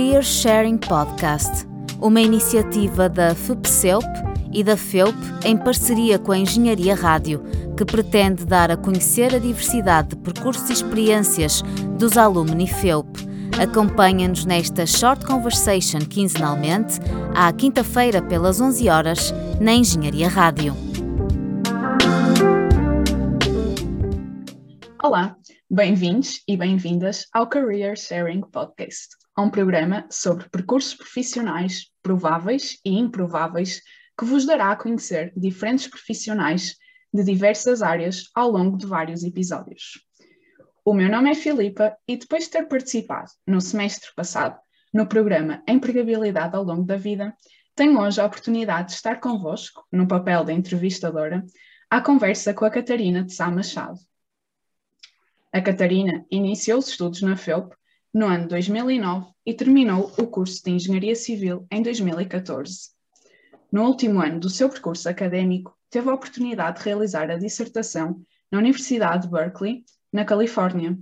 Career Sharing Podcast, uma iniciativa da FUPCELP e da FEUP em parceria com a Engenharia Rádio, que pretende dar a conhecer a diversidade de percursos e experiências dos alumni FEUP. Acompanha-nos nesta Short Conversation quinzenalmente, à quinta-feira pelas 11 horas, na Engenharia Rádio. Olá, bem-vindos e bem-vindas ao Career Sharing Podcast, um programa sobre percursos profissionais prováveis e improváveis que vos dará a conhecer diferentes profissionais de diversas áreas ao longo de vários episódios. O meu nome é Filipa e depois de ter participado no semestre passado no programa Empregabilidade ao longo da vida, tenho hoje a oportunidade de estar convosco, no papel de entrevistadora, à conversa com a Catarina de Sá Machado. A Catarina iniciou os estudos na FEUP no ano 2009 e terminou o curso de Engenharia Civil em 2014. No último ano do seu percurso académico, teve a oportunidade de realizar a dissertação na Universidade de Berkeley, na Califórnia.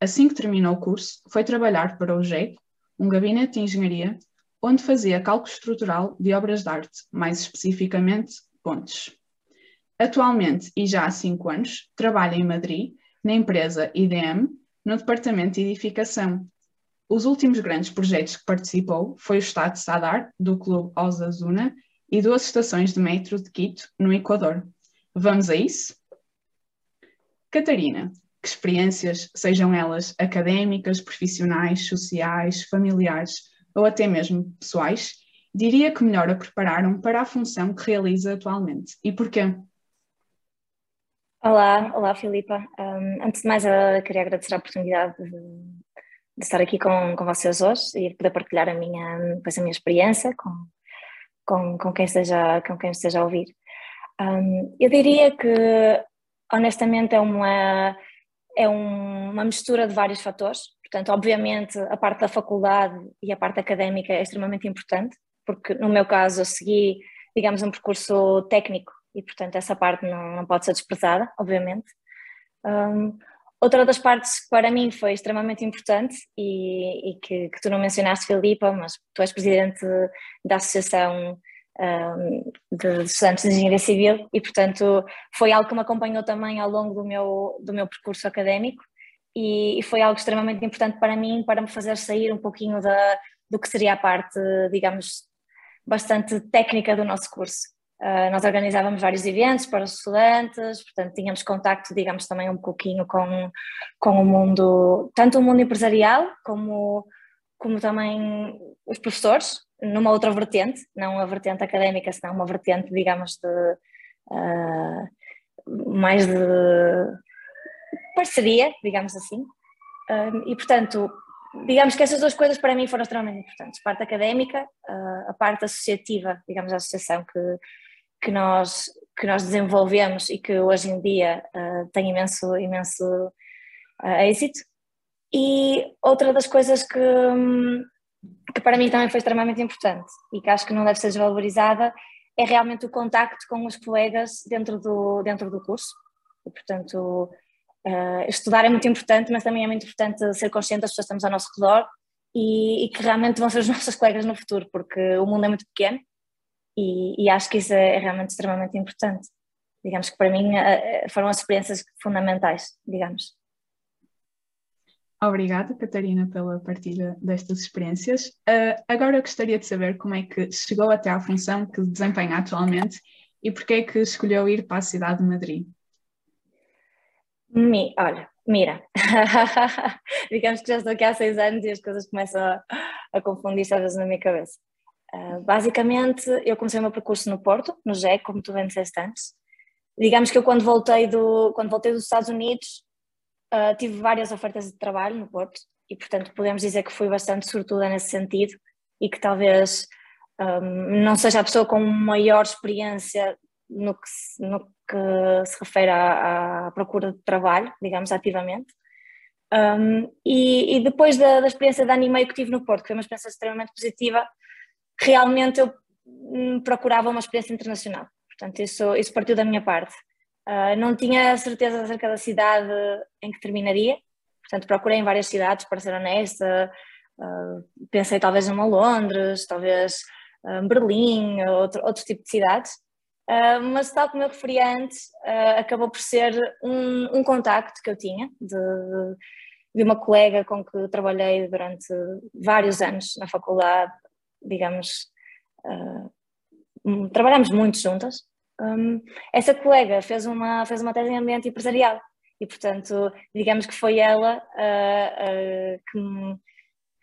Assim que terminou o curso, foi trabalhar para o GEC, um gabinete de engenharia, onde fazia cálculo estrutural de obras de arte, mais especificamente pontes. Atualmente, e já há cinco anos, trabalha em Madrid, na empresa IDM, no departamento de edificação. Os últimos grandes projetos que participou foi o Estado Sadar, do Clube Osasuna, e duas estações de metro de Quito, no Equador. Vamos a isso? Catarina, que experiências, sejam elas académicas, profissionais, sociais, familiares ou até mesmo pessoais, diria que melhor a prepararam para a função que realiza atualmente e porquê? Olá, olá Filipa. Um, antes de mais, eu queria agradecer a oportunidade de, de, estar aqui com, com vocês hoje e poder partilhar a minha, pois, a minha experiência com, com, com, quem esteja, com quem esteja a ouvir. Um, eu diria que, honestamente, é uma, é um, uma mistura de vários fatores. Portanto, obviamente, a parte da faculdade e a parte académica é extremamente importante, porque no meu caso eu segui, digamos, um percurso técnico e, portanto, essa parte não, não pode ser desprezada, obviamente. Um, outra das partes que para mim foi extremamente importante e, e que, que, tu não mencionaste, Filipa, mas tu és presidente da Associação um, de Estudantes de Engenharia Civil e, portanto, foi algo que me acompanhou também ao longo do meu, do meu percurso académico e, e foi algo extremamente importante para mim, para me fazer sair um pouquinho da, do que seria a parte, digamos, bastante técnica do nosso curso. Uh, nós organizávamos vários eventos para os estudantes, portanto tínhamos contacto, digamos, também um pouquinho com, com o mundo, tanto o mundo empresarial como, como também os professores, numa outra vertente, não a vertente académica, senão uma vertente, digamos, de uh, mais de parceria, digamos assim. Uh, e portanto, digamos que essas duas coisas para mim foram extremamente importantes, a parte académica, a parte associativa, digamos, a associação que que nós, que nós desenvolvemos e que hoje em dia uh, tem imenso, imenso uh, êxito. E outra das coisas que, hum, que para mim também foi extremamente importante e que acho que não deve ser desvalorizada é realmente o contacto com os colegas dentro do, dentro do curso. E, portanto, uh, estudar é muito importante, mas também é muito importante ser consciente das pessoas que estamos ao nosso redor e, e que realmente vão ser os nossos colegas no futuro, porque o mundo é muito pequeno e, e acho que isso é, é, realmente extremamente importante. Digamos que para mim eh, eh, foram as experiências fundamentais, digamos. Obrigada, Catarina, pela partilha destas experiências. Uh, agora gostaria de saber como é que chegou até à função que desempenha atualmente e porquê é que escolheu ir para a cidade de Madrid. Mi, olha, mira, digamos que já estou aqui há seis anos e as coisas começam a, a confundir-se às vezes na minha cabeça. Uh, basicamente, eu comecei o meu percurso no Porto, no GEC, como tu bem disseste antes. Digamos que eu quando voltei, do, quando voltei dos Estados Unidos uh, tive várias ofertas de trabalho no Porto e portanto podemos dizer que fui bastante sortuda nesse sentido e que talvez um, ah, não seja a pessoa com maior experiência no que, se, no que se refere à, à procura de trabalho, digamos ativamente. Um, e, e, depois da, da experiência de ano e meio que tive no Porto, que foi uma experiência extremamente positiva, realmente eu hum, procurava uma experiência internacional. Portanto, isso, isso partiu da minha parte. Uh, não tinha certeza acerca da cidade em que terminaria, portanto, procurei em várias cidades, para ser honesta, Uh, pensei talvez numa Londres, talvez uh, Berlim, outro, outro tipo de cidades, uh, mas tal como eu referi antes, acabou por ser um, um contacto que eu tinha de, de uma colega com que trabalhei durante vários anos na faculdade, digamos, uh, trabalhamos muito juntas. Um, essa colega fez uma, fez uma tese em ambiente empresarial e, portanto, digamos que foi ela uh, uh, que, me,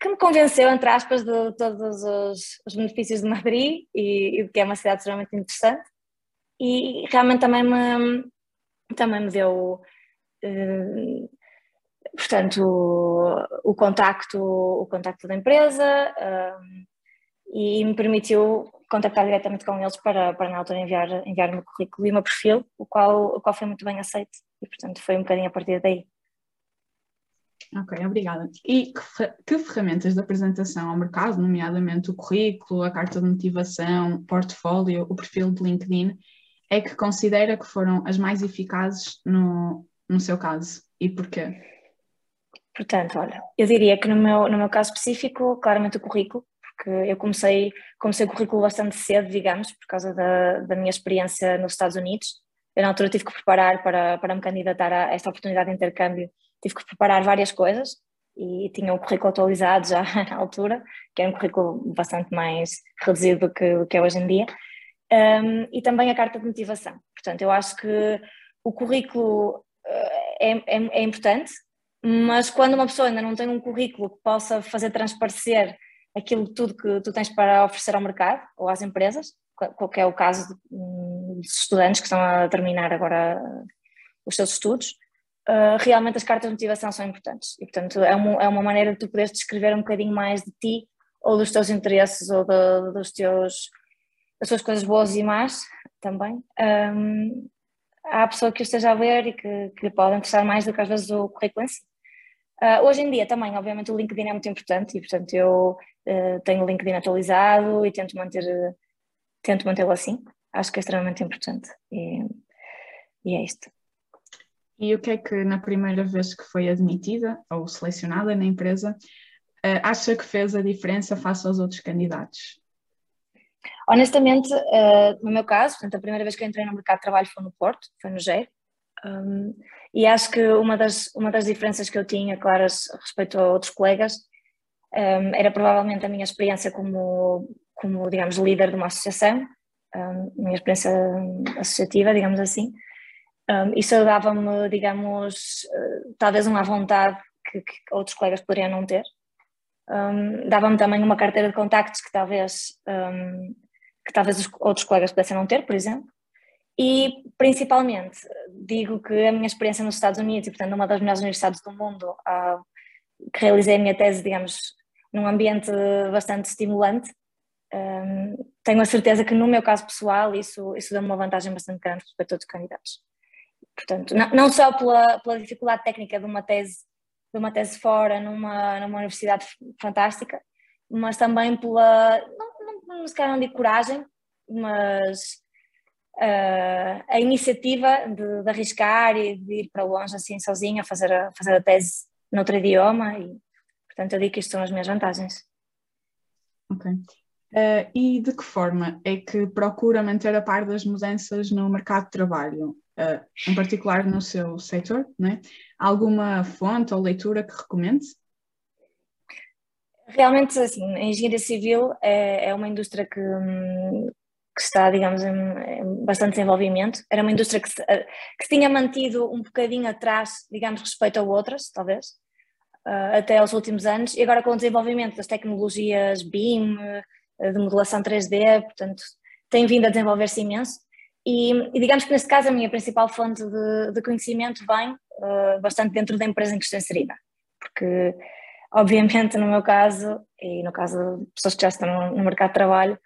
que, me, convenceu, entre aspas, de todos os, os benefícios de Madrid e, e, de que é uma cidade extremamente interessante. E realmente também me, também me deu, portanto, o, o, contacto, o contacto da empresa e me permitiu contactar diretamente com eles para, para na altura enviar, enviar o meu currículo e o meu perfil, o qual, o qual foi muito bem aceito e portanto foi um bocadinho a partir daí. Ok, obrigada. E que, que ferramentas de apresentação ao mercado, nomeadamente o currículo, a carta de motivação, o portfólio, o perfil de LinkedIn, é que considera que foram as mais eficazes no, no seu caso e porquê? Portanto, olha, eu diria que no meu, no meu caso específico, claramente o currículo, porque eu comecei, comecei o currículo bastante cedo, digamos, por causa da, da minha experiência nos Estados Unidos. Eu na altura tive que preparar para, para me candidatar a esta oportunidade de intercâmbio, tive que preparar várias coisas e tinha um currículo atualizado já na altura, que era um currículo bastante mais reduzido do que, do que é hoje em dia, um, e também a carta de motivação. Portanto, eu acho que o currículo eh, é, é, é importante, mas quando uma pessoa ainda não tem um currículo que possa fazer transparecer aquilo tudo que tu tens para oferecer ao mercado ou às empresas, qual é o caso dos estudantes que estão a terminar agora os seus estudos, uh, realmente as cartas de motivação são importantes e, portanto, é uma, é uma maneira de tu poderes descrever um bocadinho mais de ti ou dos teus interesses ou de, dos teus, das tuas coisas boas e más também. Um, pessoa que esteja a ler e que, que lhe pode interessar mais do que às vezes o currículo em si. Uh, hoje em dia também, obviamente, o LinkedIn é muito importante e, portanto, eu uh, tenho o LinkedIn atualizado e tento manter tento mantê-lo assim. Acho que é extremamente importante e, e é isto. E o que é que na primeira vez que foi admitida ou selecionada na empresa uh, acha que fez a diferença face aos outros candidatos? Honestamente, uh, no meu caso, portanto, a primeira vez que entrei no mercado de trabalho foi no Porto, foi no GER, um, e acho que uma das, uma das diferenças que eu tinha, claras, respeito a outros colegas, um, era provavelmente a minha experiência como, como digamos, líder de uma associação, um, minha experiência associativa, digamos assim. Um, isso dava-me, digamos, uh, talvez uma vontade que, que, outros colegas poderiam não ter. Um, dava-me também uma carteira de contactos que talvez, um, que talvez os outros colegas pudessem não ter, por exemplo. E, principalmente, digo que a minha experiência nos Estados Unidos, e portanto numa das melhores universidades do mundo, uh, que realizei a minha tese, digamos, num ambiente bastante estimulante, um, tenho a certeza que no meu caso pessoal isso, isso dá uma vantagem bastante grande respecto a outros candidatos. Portanto, não, não só pela, pela dificuldade técnica de uma tese de uma tese fora numa, numa universidade fantástica, mas também pela, não, não, não se calhar não digo coragem, mas uh, a iniciativa de, de, arriscar e de ir para longe assim sozinha, fazer a, fazer a tese noutro idioma e portanto eu digo que isto são as minhas vantagens. Ok. Uh, e de que forma é que procura manter a par das mudanças no mercado de trabalho, uh, em particular no seu setor? Né? Alguma fonte ou leitura que recomende? Realmente, assim, a engenharia civil é, é uma indústria que, hum, que está, digamos, em, bastante desenvolvimento. Era uma indústria que se, eh, que tinha mantido um bocadinho atrás, digamos, respeito a outras, talvez, uh, até aos últimos anos, e agora com o desenvolvimento das tecnologias BIM, uh, de modelação 3D, portanto, tem vindo a desenvolver-se imenso. E, e, digamos que neste caso a minha principal fonte de, de conhecimento vem uh, bastante dentro da empresa em que estou inserida, porque obviamente no meu caso, e no caso de pessoas que já estão no, mercado de trabalho,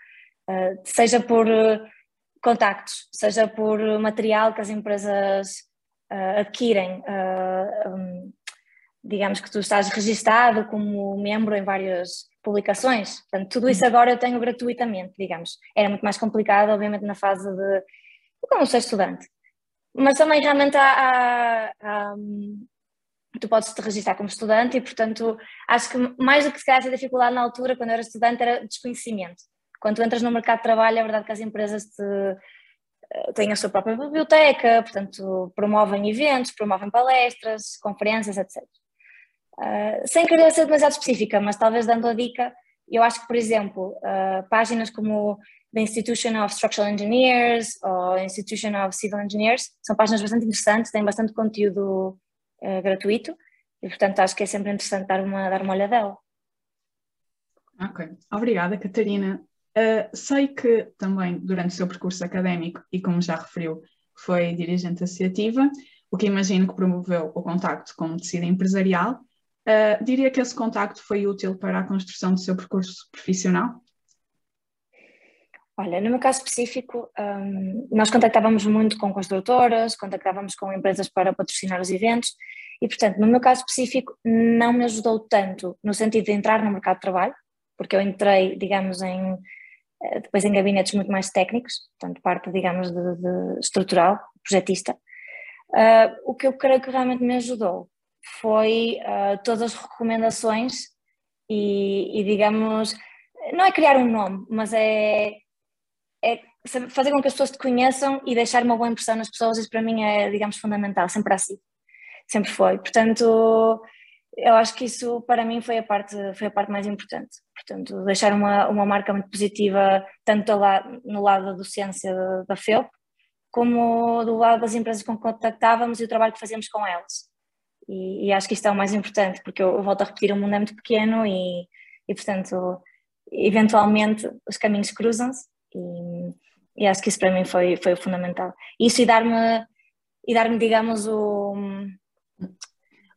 seja por contactos, seja por material que as empresas adquirem, uh, um, digamos que tu estás registado como membro em várias publicações, portanto, tudo isso agora eu tenho gratuitamente, digamos. Era muito mais complicado, obviamente, na fase de não ser estudante. Mas também realmente há, há, há, tu podes te registrar como estudante e, portanto, acho que mais do que se calhar essa dificuldade na altura, quando eu era estudante, era desconhecimento. Quando tu entras no mercado de trabalho, é verdade que as empresas te, eh, têm a sua própria biblioteca, portanto, promovem eventos, promovem palestras, conferências, etc. Uh, sem querer ser demasiado específica, mas talvez dando a dica, eu acho que, por exemplo, uh, páginas como The Institution of Structural Engineers ou Institution of Civil Engineers são páginas bastante interessantes, têm bastante conteúdo uh, gratuito e, portanto, acho que é sempre interessante dar uma, dar uma olhadela. Ok, obrigada, Catarina. Sei que também durante o seu percurso académico, e como já referiu, foi dirigente associativa, o que imagino que promoveu o contacto com o tecido empresarial. Uh, diria que esse contacto foi útil para a construção do seu percurso profissional? Olha, no meu caso específico, um, nós contactávamos muito com construtoras, contactávamos com empresas para patrocinar os eventos e, portanto, no meu caso específico, não me ajudou tanto no sentido de entrar no mercado de trabalho, porque eu entrei, digamos, em, eh, depois em gabinetes muito mais técnicos, portanto, parte, digamos, de, de estrutural, projetista. Uh, o que eu creio que realmente me ajudou foi uh, todas as recomendações e, e, digamos, não é criar um nome, mas é é fazer com que as pessoas te conheçam e deixar uma boa impressão nas pessoas, isso para mim é, digamos, fundamental, sempre assim, sempre foi. Portanto, eu acho que isso para mim foi a parte, foi a parte mais importante. Portanto, deixar uma, uma marca muito positiva, tanto no lado da docência da, FEUP, como do lado das empresas com que contactávamos e o trabalho que fazíamos com elas. E, e acho que isto é o mais importante, porque eu, eu volto a repetir, o mundo é muito pequeno e, e portanto, eventualmente os caminhos cruzam-se e, e, acho que isso para mim foi, foi fundamental. Isso e dar-me, e dar-me digamos, o,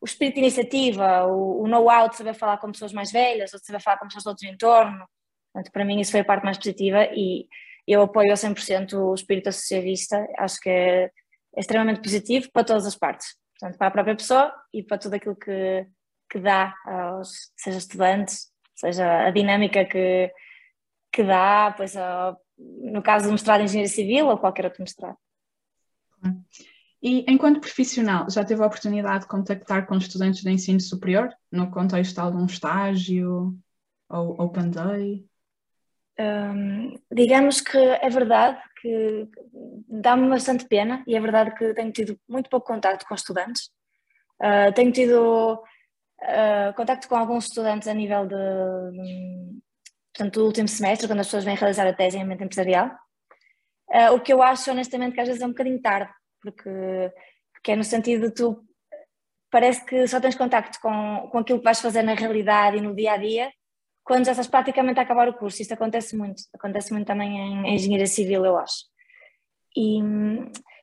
o espírito de iniciativa, o, o know-how de saber falar com pessoas mais velhas ou de saber falar com pessoas do outro entorno. Portanto, para mim isso foi a parte mais positiva e eu apoio a 100% o espírito associativista, acho que é, é extremamente positivo para todas as partes, portanto, para a própria pessoa e para tudo aquilo que, que dá aos, seja estudantes, seja a dinâmica que, que dá, pois, ao, no caso do mestrado em Engenharia Civil ou qualquer outro mestrado. E enquanto profissional, já teve a oportunidade de contactar com estudantes de ensino superior, no contexto de algum estágio ou Open Day? Um, digamos que é verdade que dá-me bastante pena e é verdade que tenho tido muito pouco contato com estudantes. Uh, tenho tido uh, contacto com alguns estudantes a nível de, portanto, do último semestre, quando as pessoas vêm realizar a tese em ambiente empresarial. Uh, o que eu acho, honestamente, que às vezes é um bocadinho tarde, porque, porque é no sentido de tu parece que só tens contacto com, com aquilo que vais fazer na realidade e no dia a dia quando já estás praticamente a acabar o curso. Isto acontece muito, acontece muito também em, engenharia civil, eu acho. E,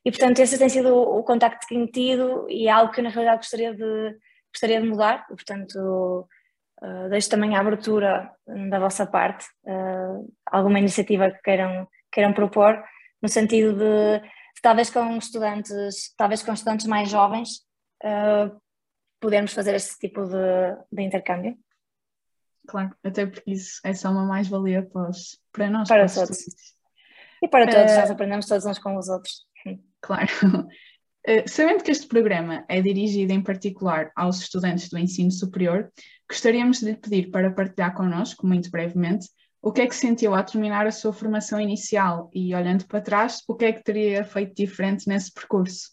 e portanto, esse tem sido o, o contacto que tenho tido e é algo que eu, na realidade gostaria de, gostaria de mudar. E, portanto, Uh, deixo também a abertura da vossa parte, uh, alguma iniciativa que queiram, queiram propor, no sentido de, talvez com estudantes, talvez com estudantes mais jovens, uh, podermos fazer esse tipo de, de, intercâmbio. Claro, até porque isso é só uma mais-valia para, para nós. Para, para todos. E para todos, nós aprendemos todos uns com os outros. Claro. sabendo que este programa é dirigido em particular aos estudantes do ensino superior, Gostaríamos de lhe pedir para partilhar connosco, muito brevemente, o que é que sentiu ao terminar a sua formação inicial e, olhando para trás, o que é que teria feito diferente nesse percurso?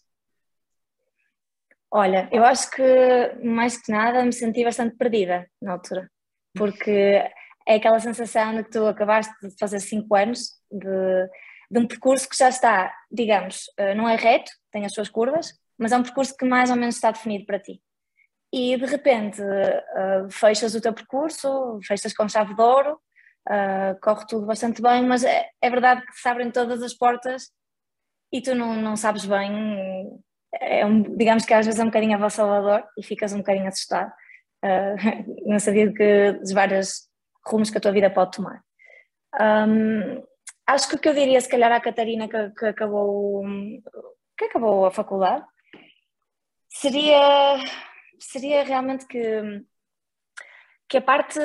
Olha, eu acho que mais que nada me senti bastante perdida na altura, porque é aquela sensação de que tu acabaste de fazer cinco anos de, de um percurso que já está, digamos, eh, não é reto, tem as suas curvas, mas é um percurso que mais ou menos está definido para ti. E de repente uh, fechas o teu percurso, fechas com chave de ouro, uh, corre tudo bastante bem, mas é, é, verdade que se abrem todas as portas e tu não, não sabes bem, é um, digamos que às vezes é um bocadinho avassalador e ficas um bocadinho assustado, uh, não sabia que dos vários rumos que a tua vida pode tomar. Um, acho que o que eu diria se calhar à Catarina que, que acabou que acabou a faculdade seria seria realmente que, que, a parte,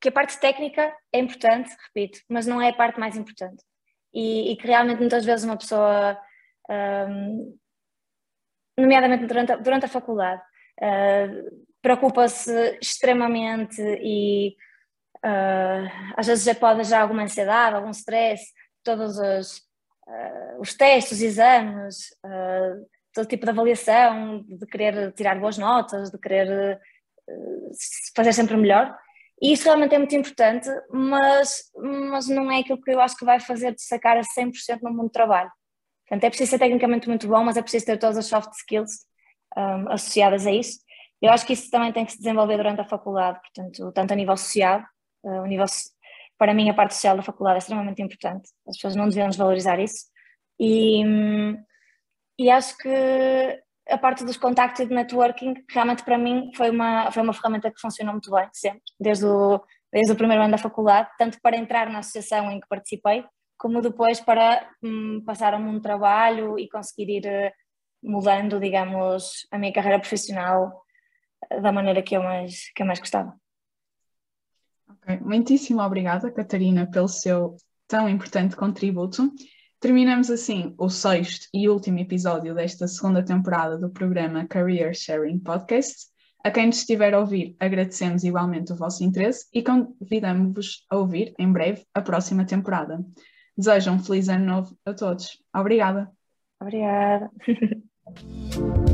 que a parte técnica é importante, repito, mas não é a parte mais importante. E, e que realmente muitas vezes uma pessoa, um, nomeadamente durante a, durante a faculdade, uh, preocupa-se extremamente e uh, às vezes já pode já alguma ansiedade, algum stress, todos os, uh, os testes, os exames, uh, todo tipo de avaliação, de querer tirar boas notas, de querer fazer sempre melhor. E isso realmente é muito importante, mas, mas não é aquilo que eu acho que vai fazer destacar a 100% no mundo do trabalho. Portanto, é preciso ser tecnicamente muito bom, mas é preciso ter todas as soft skills um, associadas a isso. Eu acho que isso também tem que se desenvolver durante a faculdade, portanto, tanto a nível social, uh, nível, para mim a parte social da faculdade é extremamente importante, as pessoas não deviam desvalorizar isso, e, e acho que a parte dos contactos e de networking realmente para mim foi uma, foi uma ferramenta que funcionou muito bem, sempre, desde o, desde o primeiro ano da faculdade, tanto para entrar na associação em que participei, como depois para hum, passar a um trabalho e conseguir ir uh, mudando, digamos, a minha carreira profissional da maneira que eu mais, que eu mais gostava. Ok, muitíssimo obrigada, Catarina, pelo seu tão importante contributo. Terminamos assim o sexto e último episódio desta segunda temporada do programa Career Sharing Podcast. A quem nos estiver a ouvir, agradecemos igualmente o vosso interesse e convidamos-vos a ouvir em breve a próxima temporada. Desejo um feliz ano novo a todos. Obrigada. Obrigada.